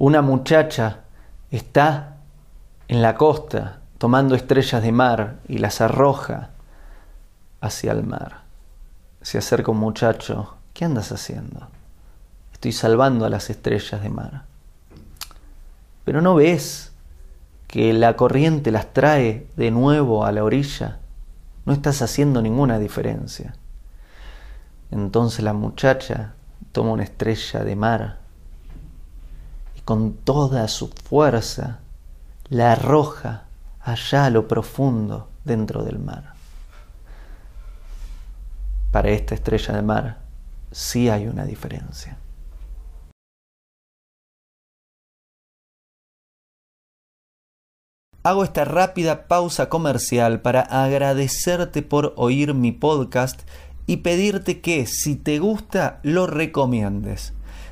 una muchacha está en la costa tomando estrellas de mar y las arroja hacia el mar. Se acerca un muchacho, ¿qué andas haciendo? Estoy salvando a las estrellas de mar. Pero no ves que la corriente las trae de nuevo a la orilla. No estás haciendo ninguna diferencia. Entonces la muchacha toma una estrella de mar con toda su fuerza la arroja allá a lo profundo dentro del mar. Para esta estrella de mar sí hay una diferencia. Hago esta rápida pausa comercial para agradecerte por oír mi podcast y pedirte que si te gusta lo recomiendes.